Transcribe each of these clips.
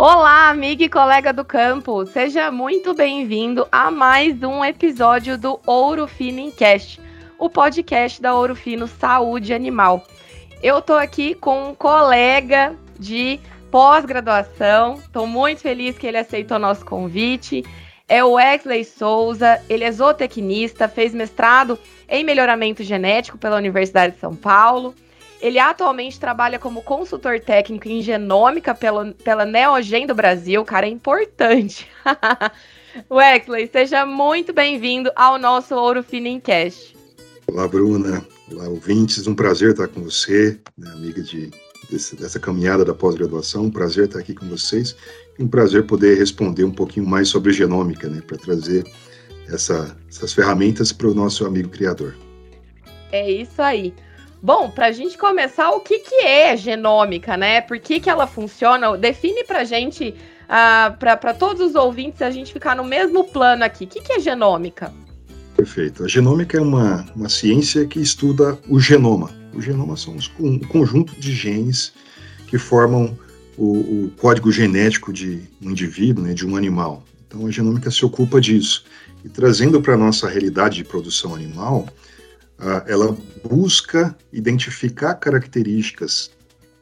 Olá, amiga e colega do campo. Seja muito bem-vindo a mais um episódio do Ouro Fino Incast, o podcast da Ouro Fino Saúde Animal. Eu tô aqui com um colega de pós-graduação. Estou muito feliz que ele aceitou nosso convite. É o Wesley Souza, ele é zootecnista, fez mestrado em melhoramento genético pela Universidade de São Paulo ele atualmente trabalha como consultor técnico em genômica pela, pela Neogen do Brasil. Cara, é importante. Wexley, seja muito bem-vindo ao nosso Ouro Fino Cash. Olá, Bruna. Olá, ouvintes. Um prazer estar com você, né, amiga de, desse, dessa caminhada da pós-graduação. Um prazer estar aqui com vocês. E um prazer poder responder um pouquinho mais sobre genômica, né, para trazer essa, essas ferramentas para o nosso amigo criador. É isso aí. Bom, para a gente começar, o que, que é genômica, né? Por que, que ela funciona? Define para a gente, uh, para todos os ouvintes, a gente ficar no mesmo plano aqui. O que, que é genômica? Perfeito. A genômica é uma, uma ciência que estuda o genoma. O genoma são os, um conjunto de genes que formam o, o código genético de um indivíduo, né, de um animal. Então, a genômica se ocupa disso. E trazendo para a nossa realidade de produção animal, ah, ela busca identificar características,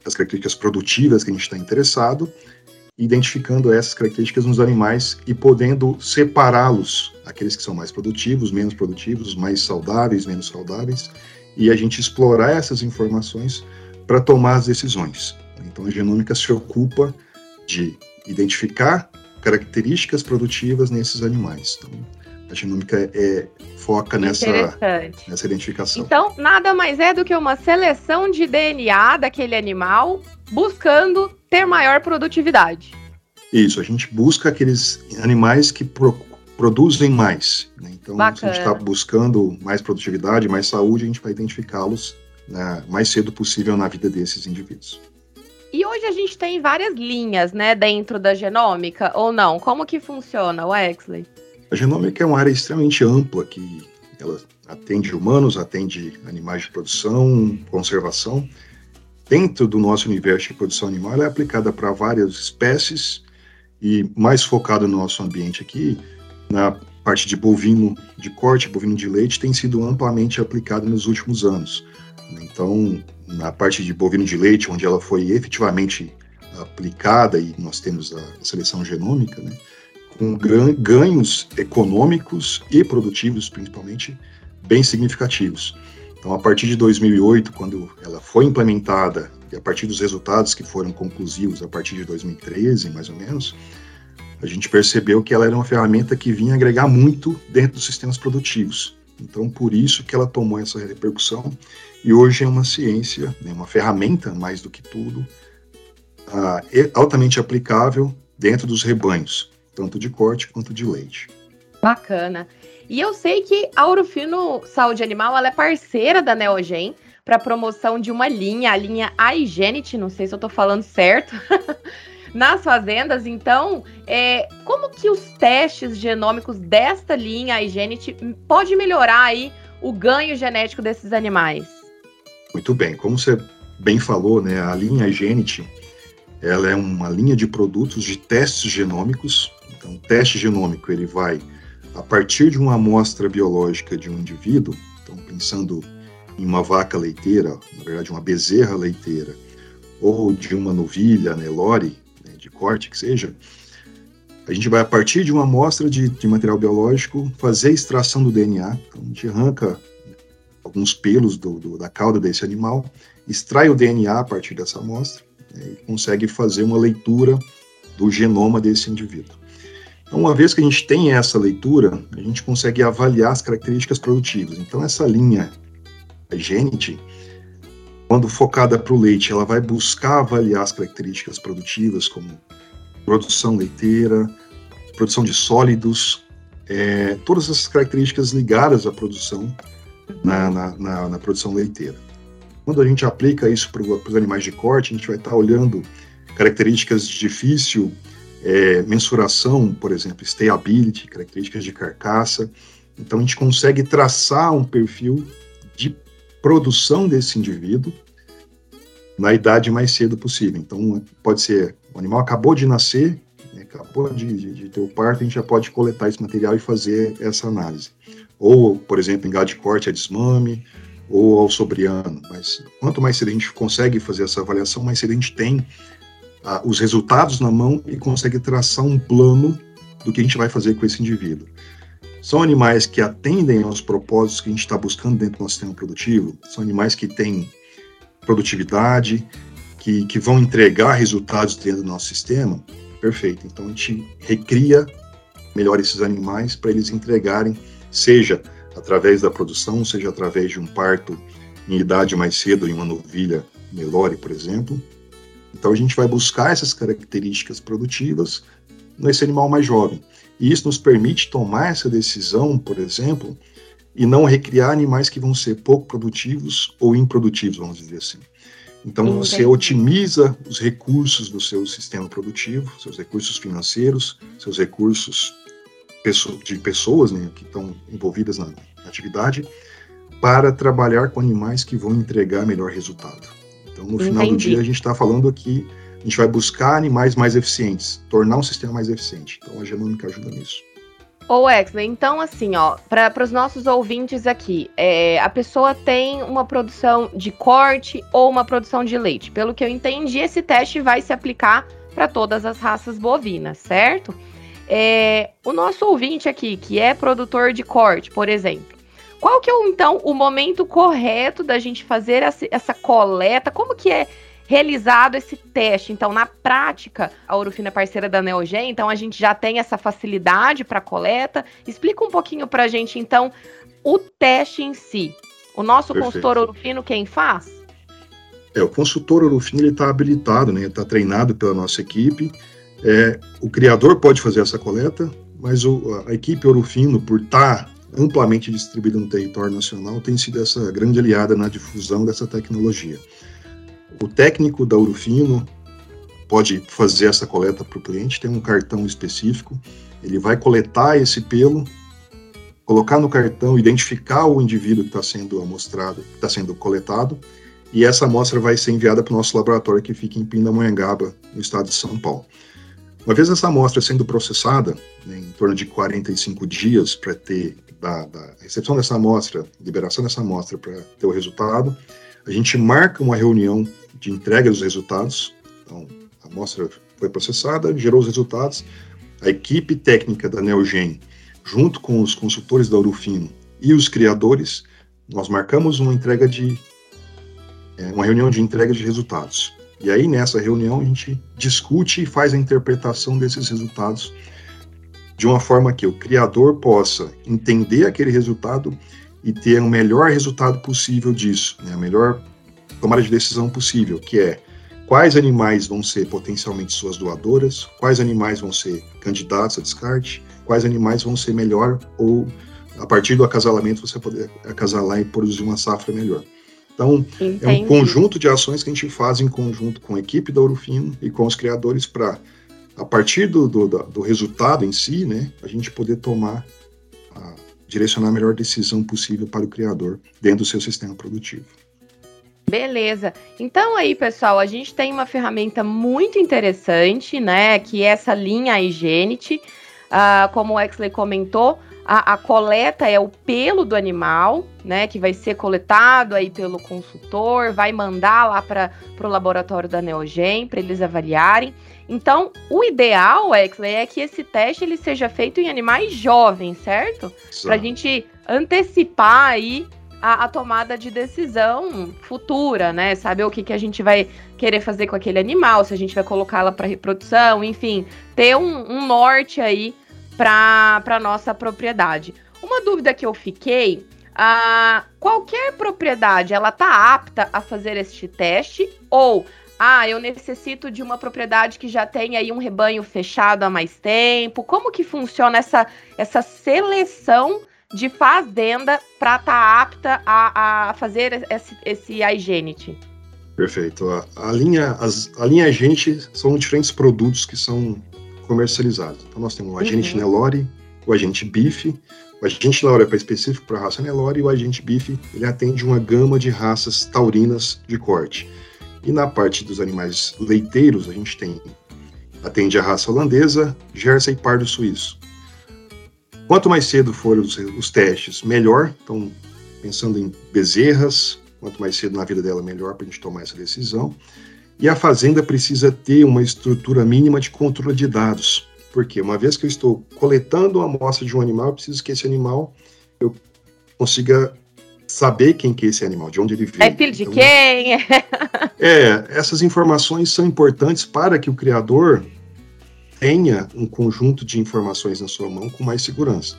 as características produtivas que a gente está interessado, identificando essas características nos animais e podendo separá-los, aqueles que são mais produtivos, menos produtivos, mais saudáveis, menos saudáveis, e a gente explorar essas informações para tomar as decisões. Então a genômica se ocupa de identificar características produtivas nesses animais. Então, a genômica é, foca nessa, nessa identificação. Então, nada mais é do que uma seleção de DNA daquele animal buscando ter maior produtividade. Isso, a gente busca aqueles animais que pro, produzem mais. Né? Então, Bacana. se a gente está buscando mais produtividade, mais saúde, a gente vai identificá-los né, mais cedo possível na vida desses indivíduos. E hoje a gente tem várias linhas, né, dentro da genômica, ou não? Como que funciona, Wexley? A genômica é uma área extremamente ampla que ela atende humanos, atende animais de produção, conservação. Dentro do nosso universo de produção animal, ela é aplicada para várias espécies e mais focada no nosso ambiente aqui, na parte de bovino de corte, bovino de leite, tem sido amplamente aplicada nos últimos anos. Então, na parte de bovino de leite, onde ela foi efetivamente aplicada e nós temos a seleção genômica, né, com ganhos econômicos e produtivos, principalmente, bem significativos. Então, a partir de 2008, quando ela foi implementada, e a partir dos resultados que foram conclusivos a partir de 2013, mais ou menos, a gente percebeu que ela era uma ferramenta que vinha agregar muito dentro dos sistemas produtivos. Então, por isso que ela tomou essa repercussão e hoje é uma ciência, né, uma ferramenta, mais do que tudo, uh, altamente aplicável dentro dos rebanhos tanto de corte quanto de leite. Bacana. E eu sei que a Ourofino Saúde Animal é parceira da Neogen para promoção de uma linha, a linha iGenit, não sei se eu estou falando certo, nas fazendas. Então, é, como que os testes genômicos desta linha iGenit pode melhorar aí o ganho genético desses animais? Muito bem, como você bem falou, né, a linha iGenit, ela é uma linha de produtos de testes genômicos então, o teste genômico ele vai a partir de uma amostra biológica de um indivíduo, então pensando em uma vaca leiteira, na verdade uma bezerra leiteira, ou de uma novilha, Nelore, né, de corte que seja, a gente vai a partir de uma amostra de, de material biológico fazer a extração do DNA, então a gente arranca alguns pelos do, do, da cauda desse animal, extrai o DNA a partir dessa amostra né, e consegue fazer uma leitura do genoma desse indivíduo. Então, uma vez que a gente tem essa leitura, a gente consegue avaliar as características produtivas. Então, essa linha Genit, quando focada para o leite, ela vai buscar avaliar as características produtivas, como produção leiteira, produção de sólidos, é, todas essas características ligadas à produção na, na, na, na produção leiteira. Quando a gente aplica isso para os animais de corte, a gente vai estar olhando características de difícil é, mensuração, por exemplo, stability, características de carcaça. Então, a gente consegue traçar um perfil de produção desse indivíduo na idade mais cedo possível. Então, pode ser, o animal acabou de nascer, né, acabou de, de, de, ter o parto, a gente já pode coletar esse material e fazer essa análise. Ou, por exemplo, em gado de corte, a desmame, ou ao sobriano. Mas quanto mais cedo a gente consegue fazer essa avaliação, mais cedo a gente tem ah, os resultados na mão e consegue traçar um plano do que a gente vai fazer com esse indivíduo. São animais que atendem aos propósitos que a gente está buscando dentro do nosso sistema produtivo, são animais que têm produtividade, que, que vão entregar resultados dentro do nosso sistema, perfeito. Então a gente recria melhor esses animais para eles entregarem, seja através da produção, seja através de um parto em idade mais cedo, em uma novilha Nelore, por exemplo. Então a gente vai buscar essas características produtivas nesse animal mais jovem. E isso nos permite tomar essa decisão, por exemplo, e não recriar animais que vão ser pouco produtivos ou improdutivos, vamos dizer assim. Então Entendi. você otimiza os recursos do seu sistema produtivo, seus recursos financeiros, seus recursos de pessoas né, que estão envolvidas na atividade, para trabalhar com animais que vão entregar melhor resultado. Então, no Entendi. final do dia, a gente está falando aqui, a gente vai buscar animais mais eficientes, tornar um sistema mais eficiente. Então, a genômica ajuda nisso. Ô Wexley, então assim, ó, para os nossos ouvintes aqui, é, a pessoa tem uma produção de corte ou uma produção de leite. Pelo que eu entendi, esse teste vai se aplicar para todas as raças bovinas, certo? É, o nosso ouvinte aqui, que é produtor de corte, por exemplo, qual que é então o momento correto da gente fazer essa, coleta? Como que é realizado esse teste? Então, na prática, a Urufina é parceira da Neogen, então a gente já tem essa facilidade para coleta. Explica um pouquinho para a gente, então, o teste em si. O nosso Perfeito. consultor Urufino, quem faz? É, o consultor Urufino ele está habilitado, né? Está treinado pela nossa equipe é, o criador pode fazer essa coleta, mas o, a equipe Orofino, por estar tá amplamente distribuída no território nacional, tem sido essa grande aliada na difusão dessa tecnologia. O técnico da Orofino pode fazer essa coleta para o cliente, tem um cartão específico, ele vai coletar esse pelo, colocar no cartão, identificar o indivíduo que está sendo amostrado, que está sendo coletado, e essa amostra vai ser enviada para o nosso laboratório que fica em Pindamonhangaba, no estado de São Paulo. Uma vez essa amostra sendo processada, né, em torno de 45 dias para ter da, da, recepção dessa amostra, liberação dessa amostra para ter o resultado, a gente marca uma reunião de entrega dos resultados. Então, a amostra foi processada, gerou os resultados. A equipe técnica da Neogen, junto com os consultores da Urufino e os criadores, nós marcamos uma entrega de é, uma reunião de entrega de resultados. E aí, nessa reunião, a gente discute e faz a interpretação desses resultados de uma forma que o criador possa entender aquele resultado e ter o melhor resultado possível disso, né? a melhor tomada de decisão possível, que é quais animais vão ser potencialmente suas doadoras, quais animais vão ser candidatos a descarte, quais animais vão ser melhor ou a partir do acasalamento você poder acasalar e produzir uma safra melhor. Então, Entendi. é um conjunto de ações que a gente faz em conjunto com a equipe da Urufino e com os criadores para, a partir do, do, do, resultado em si, né, a gente poder tomar, a, direcionar a melhor decisão possível para o criador dentro do seu sistema produtivo. Beleza. Então aí, pessoal, a gente tem uma ferramenta muito interessante, né, que é essa linha Igenity. Uh, como o Exley comentou, a, a, coleta é o pelo do animal, né? Que vai ser coletado aí pelo consultor, vai mandar lá para o laboratório da Neogen para eles avaliarem. Então, o ideal, Exley, é que esse teste ele seja feito em animais jovens, certo? Para a gente antecipar aí a, a, tomada de decisão futura, né? Saber o que, que a gente vai querer fazer com aquele animal, se a gente vai colocá-la para reprodução, enfim, ter um, um norte aí para nossa propriedade. Uma dúvida que eu fiquei, ah, qualquer propriedade ela tá apta a fazer este teste ou ah, eu necessito de uma propriedade que já tem aí um rebanho fechado há mais tempo. Como que funciona essa, essa seleção de fazenda para estar tá apta a, a fazer esse, esse iGenity? Perfeito. A, a, linha, as, a linha Agente são diferentes produtos que são comercializados. Então nós temos o agente uhum. Nelore, o agente BIF, o agente Nelore é para específico para a raça Nelore e o agente BIF ele atende uma gama de raças taurinas de corte. E na parte dos animais leiteiros, a gente tem atende a raça holandesa, Jersey e Pardo Suíço. Quanto mais cedo forem os, os, testes, melhor. Então, pensando em bezerras, quanto mais cedo na vida dela, melhor para a gente tomar essa decisão. E a fazenda precisa ter uma estrutura mínima de controle de dados. Porque uma vez que eu estou coletando uma amostra de um animal, eu preciso que esse animal eu consiga saber quem que é esse animal, de onde ele veio. É filho de então, quem? é, essas informações são importantes para que o criador tenha um conjunto de informações na sua mão com mais segurança.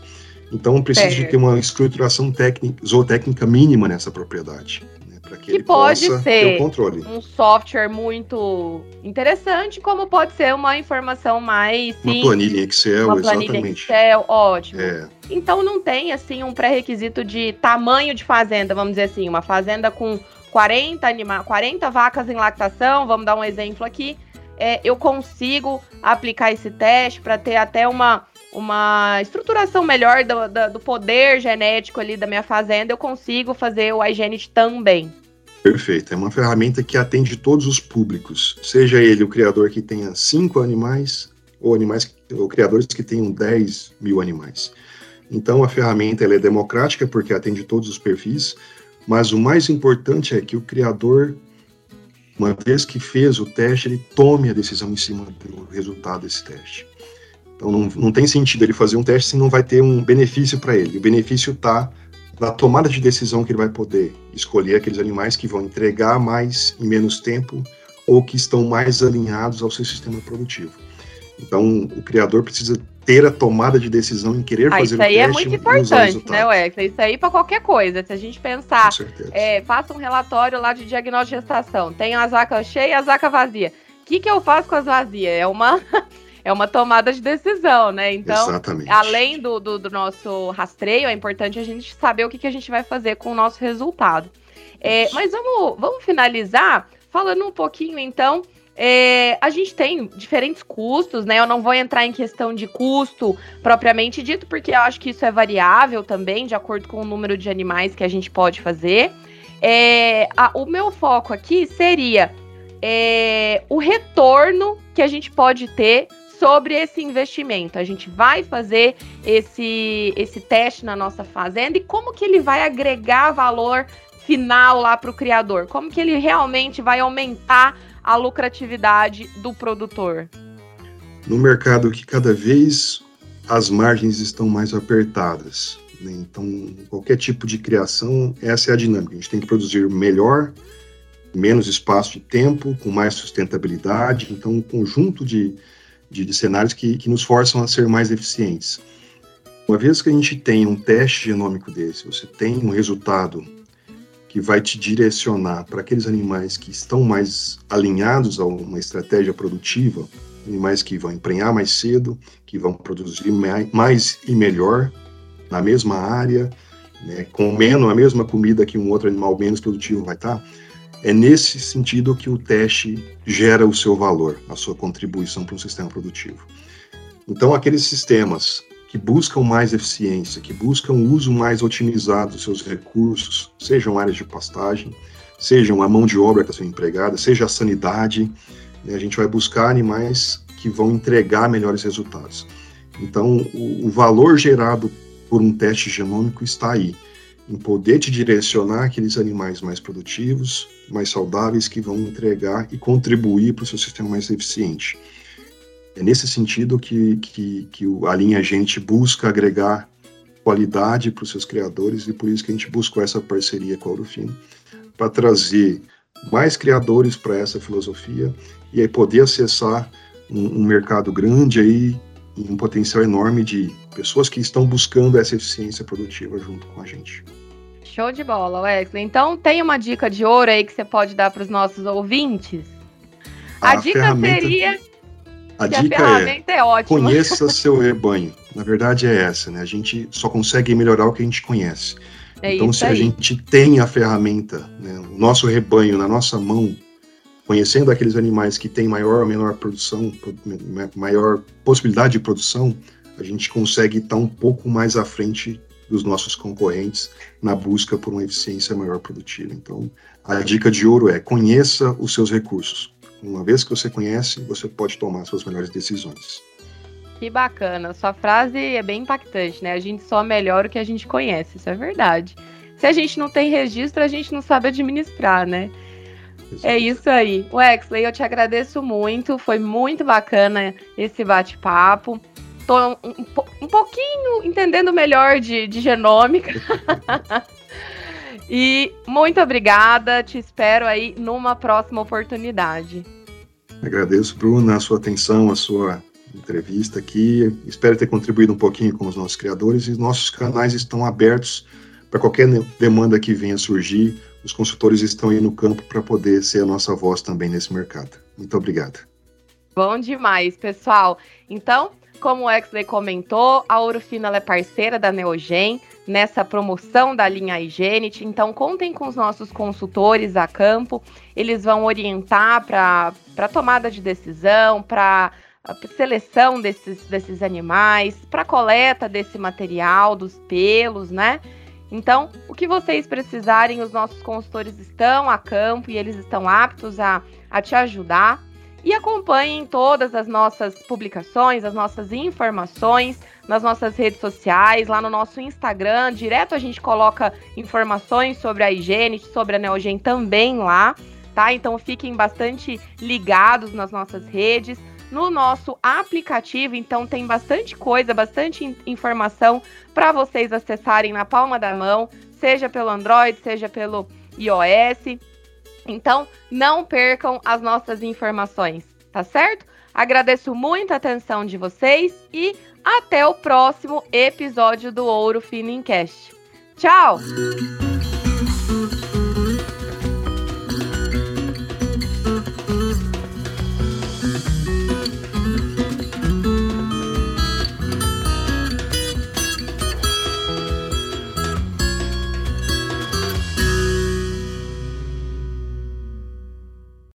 Então, precisa de ter uma estruturação técnica, zootécnica mínima nessa propriedade. Para que, que pode ser um software muito interessante, como pode ser uma informação mais simples. Uma planilha Excel, uma planilha exatamente. Excel, ótimo. É. Então, não tem, assim, um pré-requisito de tamanho de fazenda, vamos dizer assim, uma fazenda com 40, anima 40 vacas em lactação, vamos dar um exemplo aqui é, eu consigo aplicar esse teste para ter até uma, uma estruturação melhor do, do, do, poder genético ali da minha fazenda, eu consigo fazer o iGenit também. Perfeito. É uma ferramenta que atende todos os públicos, seja ele o criador que tenha cinco animais ou animais ou criadores que tenham 10 mil animais. Então a ferramenta é democrática porque atende todos os perfis, mas o mais importante é que o criador uma vez que fez o teste, ele tome a decisão em cima do resultado desse teste. Então não, não tem sentido ele fazer um teste se não vai ter um benefício para ele. O benefício está na tomada de decisão que ele vai poder escolher aqueles animais que vão entregar mais em menos tempo ou que estão mais alinhados ao seu sistema produtivo. Então, o criador precisa ter a tomada de decisão em querer ah, fazer o teste. Isso aí é muito importante, né, Wex? Isso aí para qualquer coisa. Se a gente pensar, é, faça um relatório lá de diagnóstico de gestação. Tem as vacas cheias e as vacas vazias. O que, que eu faço com as vazias? É uma. É uma tomada de decisão, né? Então, Exatamente. além do, do, do, nosso rastreio, é importante a gente saber o que, que a gente vai fazer com o nosso resultado. É, mas vamos, vamos finalizar falando um pouquinho, então, é, a gente tem diferentes custos, né? Eu não vou entrar em questão de custo propriamente dito, porque eu acho que isso é variável também, de acordo com o número de animais que a gente pode fazer. É, a, o meu foco aqui seria é, o retorno que a gente pode ter sobre esse investimento. A gente vai fazer esse, esse teste na nossa fazenda e como que ele vai agregar valor final lá para o criador? Como que ele realmente vai aumentar a lucratividade do produtor? No mercado que cada vez as margens estão mais apertadas. Né? Então, qualquer tipo de criação, essa é a dinâmica. A gente tem que produzir melhor, menos espaço de tempo, com mais sustentabilidade. Então, um conjunto de, de, de cenários que, que nos forçam a ser mais eficientes. Uma vez que a gente tem um teste genômico desse, você tem um resultado que vai te direcionar para aqueles animais que estão mais alinhados a uma estratégia produtiva, animais que vão emprenhar mais cedo, que vão produzir mais e melhor na mesma área, né, com menos a mesma comida que um outro animal menos produtivo vai estar. Tá, é nesse sentido que o teste gera o seu valor, a sua contribuição para um sistema produtivo. Então, aqueles sistemas que buscam mais eficiência, que buscam o uso mais otimizado dos seus recursos, sejam áreas de pastagem, sejam a mão de obra que está sendo empregada, seja a sanidade, né, a gente vai buscar animais que vão entregar melhores resultados. Então, o, o valor gerado por um teste genômico está aí, em poder te direcionar aqueles animais mais produtivos, mais saudáveis, que vão entregar e contribuir para o seu sistema mais eficiente. É nesse sentido que, que, que a linha Gente busca agregar qualidade para os seus criadores e por isso que a gente buscou essa parceria com a Ourofino, para trazer mais criadores para essa filosofia e aí poder acessar um, um mercado grande aí um potencial enorme de pessoas que estão buscando essa eficiência produtiva junto com a gente. Show de bola, Wesley. Então, tem uma dica de ouro aí que você pode dar para os nossos ouvintes? A, a dica ferramenta... seria a dica a é, é conheça seu rebanho. Na verdade é essa, né? A gente só consegue melhorar o que a gente conhece. É então, se aí. a gente tem a ferramenta, né, o nosso rebanho na nossa mão, conhecendo aqueles animais que têm maior ou menor produção, maior possibilidade de produção, a gente consegue estar um pouco mais à frente dos nossos concorrentes na busca por uma eficiência maior produtiva. Então, a dica de ouro é conheça os seus recursos. Uma vez que você conhece, você pode tomar suas melhores decisões. Que bacana. Sua frase é bem impactante, né? A gente só melhora o que a gente conhece, isso é verdade. Se a gente não tem registro, a gente não sabe administrar, né? Exato. É isso aí. Wexley, eu te agradeço muito. Foi muito bacana esse bate-papo. Tô um, um, pouquinho entendendo melhor de, de genômica. e muito obrigada. Te espero aí numa próxima oportunidade. Agradeço, Bruna, a sua atenção, a sua entrevista aqui. Espero ter contribuído um pouquinho com os nossos criadores e nossos canais estão abertos para qualquer demanda que venha surgir. Os consultores estão aí no campo para poder ser a nossa voz também nesse mercado. Muito obrigado. Bom demais, pessoal. Então, como o Exley comentou, a Ouro Fino é parceira da Neogen nessa promoção da linha Higienity. Então, contem com os nossos consultores a campo. Eles vão orientar para tomada de decisão, para seleção desses, desses animais, para coleta desse material, dos pelos, né? Então, o que vocês precisarem, os nossos consultores estão a campo e eles estão aptos a, a te ajudar. E acompanhem todas as nossas publicações, as nossas informações nas nossas redes sociais, lá no nosso Instagram. Direto a gente coloca informações sobre a higiene, sobre a Neogen também lá, tá? Então fiquem bastante ligados nas nossas redes no nosso aplicativo. Então tem bastante coisa, bastante informação para vocês acessarem na palma da mão, seja pelo Android, seja pelo iOS. Então não percam as nossas informações, tá certo? Agradeço muito a atenção de vocês e até o próximo episódio do Ouro Fino Cast. Tchau!